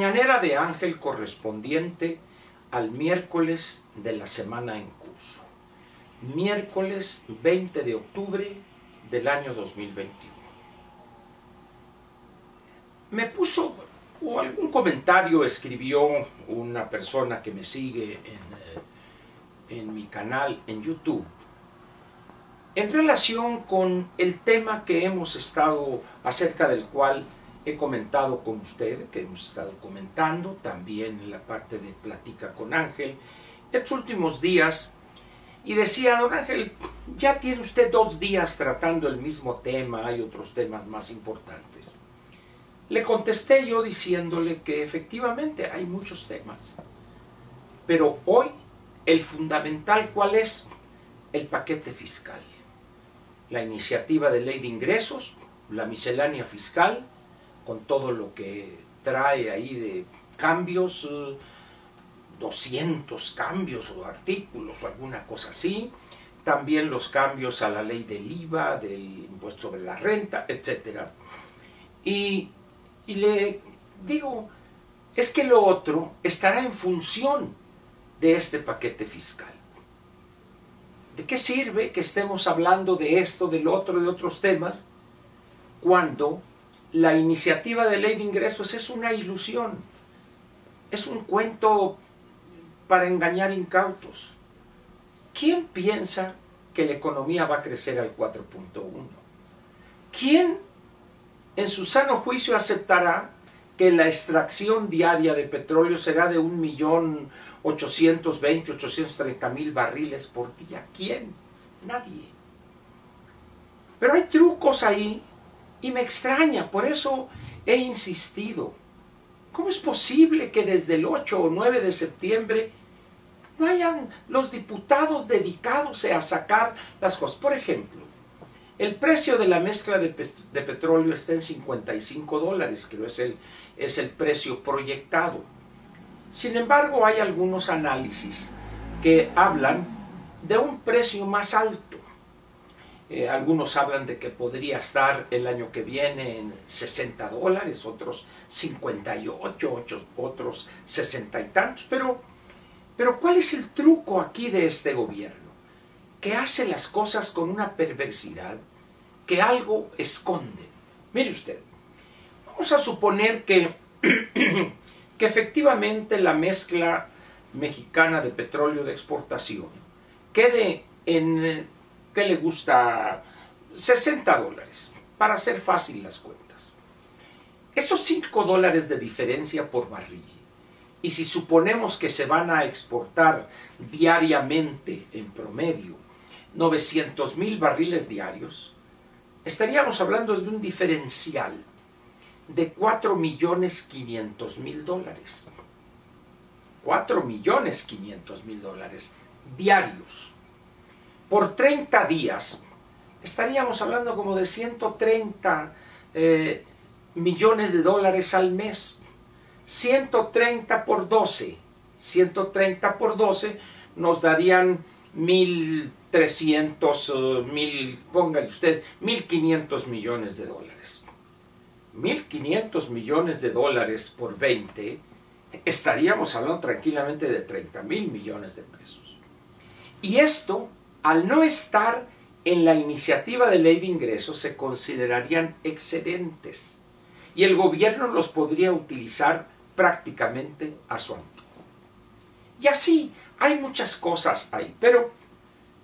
Mañanera de Ángel correspondiente al miércoles de la semana en curso. Miércoles 20 de octubre del año 2021. Me puso, o algún comentario escribió una persona que me sigue en, en mi canal en YouTube en relación con el tema que hemos estado, acerca del cual he comentado con usted, que hemos estado comentando también en la parte de Platica con Ángel, estos últimos días, y decía, don Ángel, ya tiene usted dos días tratando el mismo tema, hay otros temas más importantes. Le contesté yo diciéndole que efectivamente hay muchos temas, pero hoy el fundamental, ¿cuál es? El paquete fiscal. La iniciativa de ley de ingresos, la miscelánea fiscal, con todo lo que trae ahí de cambios, 200 cambios o artículos o alguna cosa así, también los cambios a la ley del IVA, del impuesto sobre la renta, etc. Y, y le digo, es que lo otro estará en función de este paquete fiscal. ¿De qué sirve que estemos hablando de esto, del otro, de otros temas, cuando la iniciativa de ley de ingresos es una ilusión, es un cuento para engañar incautos. ¿Quién piensa que la economía va a crecer al 4.1? ¿Quién en su sano juicio aceptará que la extracción diaria de petróleo será de 1.820.000, 830.000 barriles por día? ¿Quién? Nadie. Pero hay trucos ahí y me extraña, por eso he insistido. ¿Cómo es posible que desde el 8 o 9 de septiembre no hayan los diputados dedicados a sacar las cosas? Por ejemplo, el precio de la mezcla de, petróleo está en 55 dólares, creo es el, es el precio proyectado. Sin embargo, hay algunos análisis que hablan de un precio más alto eh, algunos hablan de que podría estar el año que viene en 60 dólares, otros 58, otros 60 y tantos. Pero, pero ¿cuál es el truco aquí de este gobierno? Que hace las cosas con una perversidad que algo esconde. Mire usted, vamos a suponer que, que efectivamente la mezcla mexicana de petróleo de exportación quede en ¿qué le gusta? 60 dólares, para hacer fácil las cuentas. Esos 5 dólares de diferencia por barril, y si suponemos que se van a exportar diariamente en promedio 900 mil barriles diarios, estaríamos hablando de un diferencial de 4 millones 500 mil dólares. 4 millones 500 mil dólares diarios por 30 días, estaríamos hablando como de 130 eh, millones de dólares al mes. 130 por 12. 130 por 12 nos darían 1.300, uh, mil, póngale usted, 1.500 millones de dólares. 1.500 millones de dólares por 20, estaríamos hablando tranquilamente de 30 mil millones de pesos. Y esto al no estar en la iniciativa de ley de ingresos se considerarían excedentes y el gobierno los podría utilizar prácticamente a su antojo. Y así hay muchas cosas ahí, pero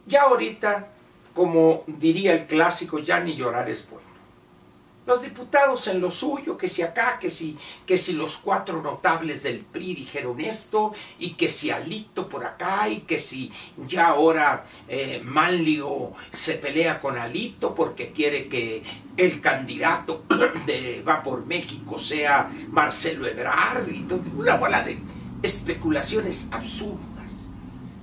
ya ahorita, como diría el clásico, ya ni llorar es bueno. Los diputados en lo suyo, que si acá, que si, que si los cuatro notables del PRI dijeron esto, y que si Alito por acá, y que si ya ahora eh, Manlio se pelea con Alito porque quiere que el candidato de Va por México sea Marcelo Ebrard, y todo, una bola de especulaciones absurdas.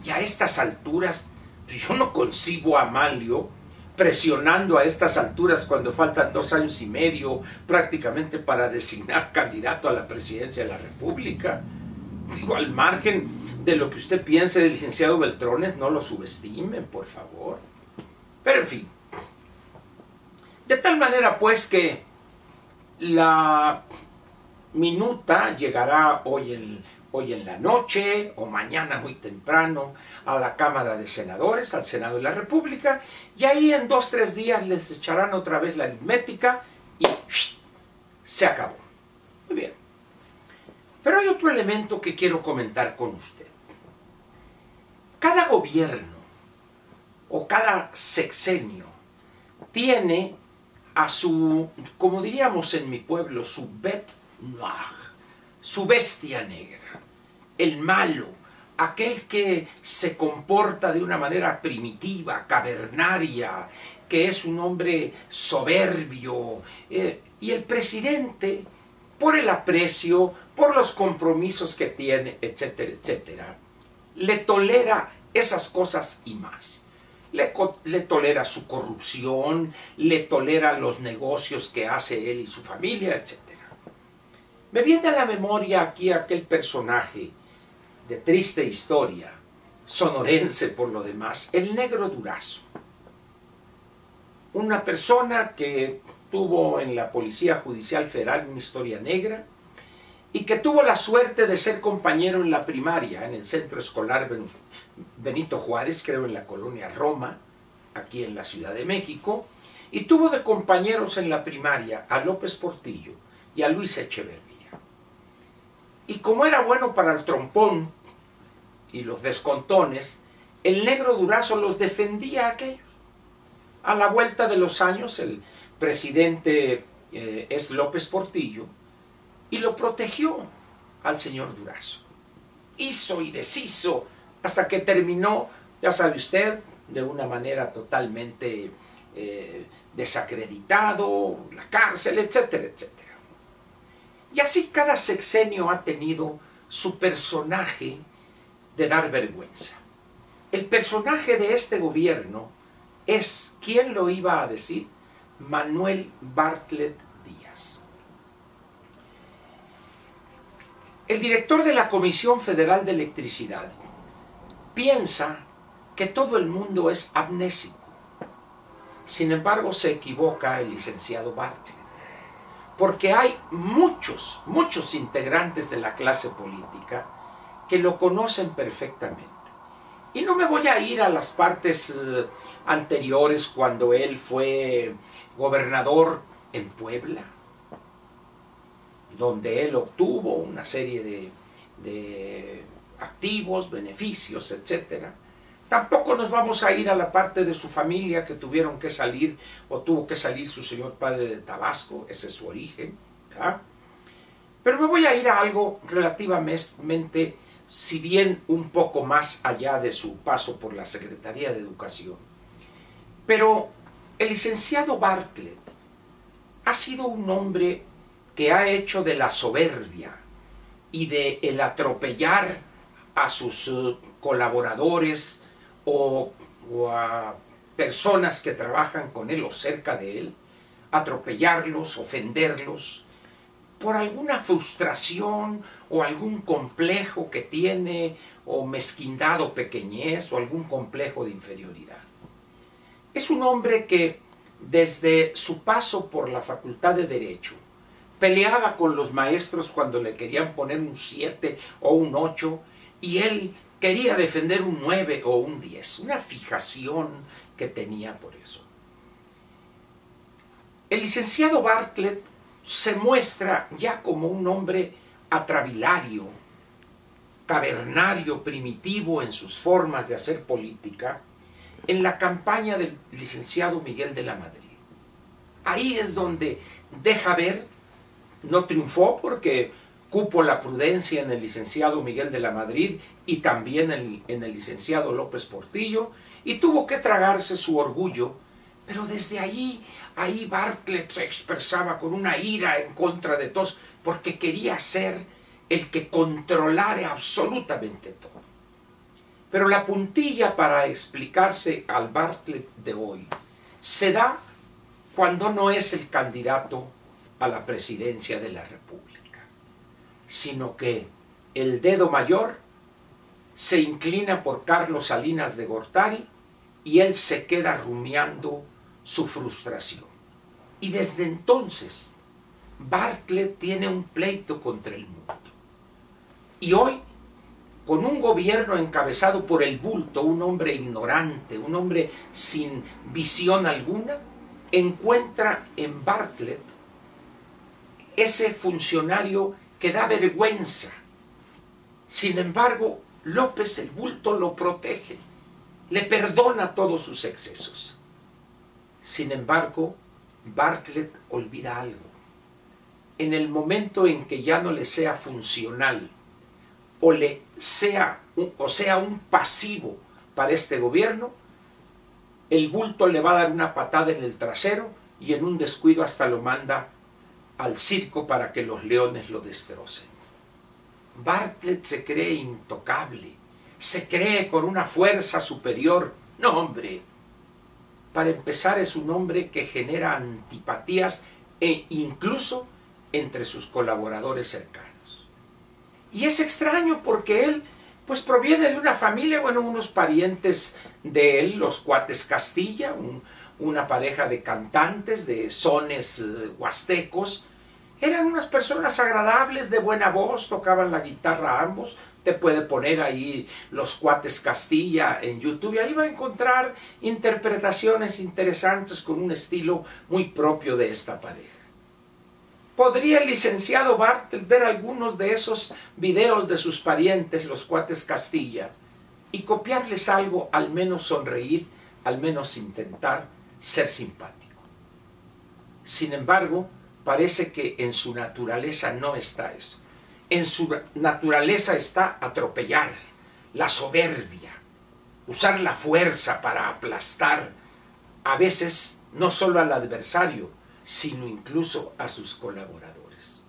Y a estas alturas, yo no concibo a Manlio presionando a estas alturas cuando faltan dos años y medio prácticamente para designar candidato a la presidencia de la República. Digo, al margen de lo que usted piense del licenciado Beltrones, no lo subestimen, por favor. Pero en fin, de tal manera pues que la, minuta llegará hoy en, hoy en la noche o mañana muy temprano a la Cámara de Senadores, al Senado de la República, y ahí en dos, tres días les echarán otra vez la aritmética y se acabó. Muy bien. Pero hay otro elemento que quiero comentar con usted. Cada gobierno o cada sexenio tiene a su, como diríamos en mi pueblo, su bête noire, su bestia negra, el malo, aquel que se comporta de una manera primitiva, cavernaria, que es un hombre soberbio, eh, y el presidente, por el aprecio, por los compromisos que tiene, etcétera, etcétera, le tolera esas cosas y más. Le, le, tolera su corrupción, le tolera los negocios que hace él y su familia, etc. Me viene a la memoria aquí aquel personaje de triste historia, sonorense por lo demás, el negro Durazo. Una persona que tuvo en la Policía Judicial Federal una historia negra, y que tuvo la suerte de ser compañero en la primaria, en el centro escolar Benito Juárez, creo en la colonia Roma, aquí en la Ciudad de México, y tuvo de compañeros en la primaria a López Portillo y a Luis Echeverría. Y como era bueno para el trompón y los descontones, el negro Durazo los defendía a aquellos. A la vuelta de los años, el presidente eh, es López Portillo, y lo protegió al señor Durazo. Hizo y deshizo hasta que terminó, ya sabe usted, de una manera totalmente eh, desacreditado, la cárcel, etcétera, etcétera. Y así cada sexenio ha tenido su personaje de dar vergüenza. El personaje de este gobierno es, ¿quién lo iba a decir? Manuel Bartlett El director de la Comisión Federal de Electricidad piensa que todo el mundo es amnésico. Sin embargo, se equivoca el licenciado Bartlett, porque hay muchos, muchos integrantes de la clase política que lo conocen perfectamente. Y no me voy a ir a las partes eh, anteriores cuando él fue gobernador en Puebla, donde él obtuvo una serie de, activos, beneficios, etc. Tampoco nos vamos a ir a la parte de su familia que tuvieron que salir o tuvo que salir su señor padre de Tabasco, ese es su origen. Pero me voy a ir a algo relativamente, si bien un poco más allá de su paso por la Secretaría de Educación. Pero el licenciado Bartlett ha sido un hombre que ha hecho de la soberbia y de el atropellar a sus eh, colaboradores o, a personas que trabajan con él o cerca de él, atropellarlos, ofenderlos, por alguna frustración o algún complejo que tiene, o mezquindad o pequeñez, o algún complejo de inferioridad. Es un hombre que desde su paso por la Facultad de Derecho peleaba con los maestros cuando le querían poner un 7 o un 8 y él quería defender un 9 o un 10, una fijación que tenía por eso. El licenciado Bartlett se muestra ya como un hombre atravilario, cavernario, primitivo en sus formas de hacer política, en la campaña del licenciado Miguel de la Madrid. Ahí es donde deja ver no triunfó porque cupo la prudencia en el licenciado Miguel de la Madrid y también en, el licenciado López Portillo y tuvo que tragarse su orgullo, pero desde ahí, ahí Bartlett se expresaba con una ira en contra de todos porque quería ser el que controlara absolutamente todo. Pero la puntilla para explicarse al Bartlett de hoy se da cuando no es el candidato a la presidencia de la República, sino que el dedo mayor se inclina por Carlos Salinas de Gortari y él se queda rumiando su frustración. Y desde entonces Bartlett tiene un pleito contra el mundo. Y hoy, con un gobierno encabezado por el bulto, un hombre ignorante, un hombre sin visión alguna, encuentra en Bartlett ese funcionario que da vergüenza. Sin embargo, López el bulto lo protege, le perdona todos sus excesos. Sin embargo, Bartlett olvida algo. En el momento en que ya no le sea funcional o le sea o sea un pasivo para este gobierno, el bulto le va a dar una patada en el trasero y en un descuido hasta lo manda al circo para que los leones lo destrocen. Bartlett se cree intocable, se cree con una fuerza superior. No, hombre. Para empezar es un hombre que genera antipatías e incluso entre sus colaboradores cercanos. Y es extraño porque él pues proviene de una familia, bueno, unos parientes de él, los cuates Castilla, una pareja de cantantes, de sones eh, huastecos. Eran unas personas agradables, de buena voz, tocaban la guitarra ambos. Te puede poner ahí los cuates Castilla en YouTube y ahí va a encontrar interpretaciones interesantes con un estilo muy propio de esta pareja. ¿Podría el licenciado Bartel ver algunos de esos videos de sus parientes, los cuates Castilla, y copiarles algo, al menos sonreír, al menos intentar ser simpático? Sin embargo, parece que en su naturaleza no está eso. En su naturaleza está atropellar, la soberbia, usar la fuerza para aplastar, a veces no solo al adversario, sino incluso a sus colaboradores.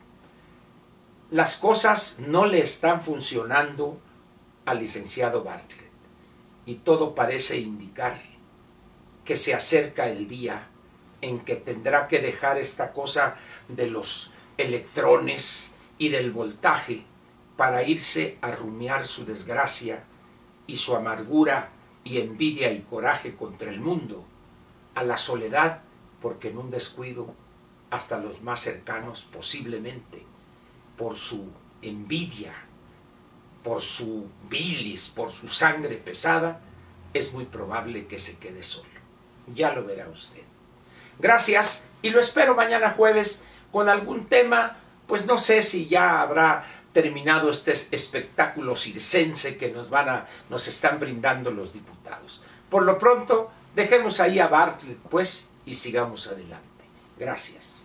Las cosas no le están funcionando al licenciado Bartlett y todo parece indicar que se acerca el día en que tendrá que dejar esta cosa de los electrones y del voltaje para irse a rumiar su desgracia y su amargura y envidia y coraje contra el mundo, a la soledad porque en un descuido hasta los más cercanos posiblemente, por su envidia, por su bilis, por su sangre pesada, es muy probable que se quede solo. Ya lo verá usted. Gracias y lo espero mañana jueves con algún tema, pues no sé si ya habrá terminado este espectáculo circense que nos van a nos están brindando los diputados. Por lo pronto, dejemos ahí a Bartlett pues y sigamos adelante. Gracias.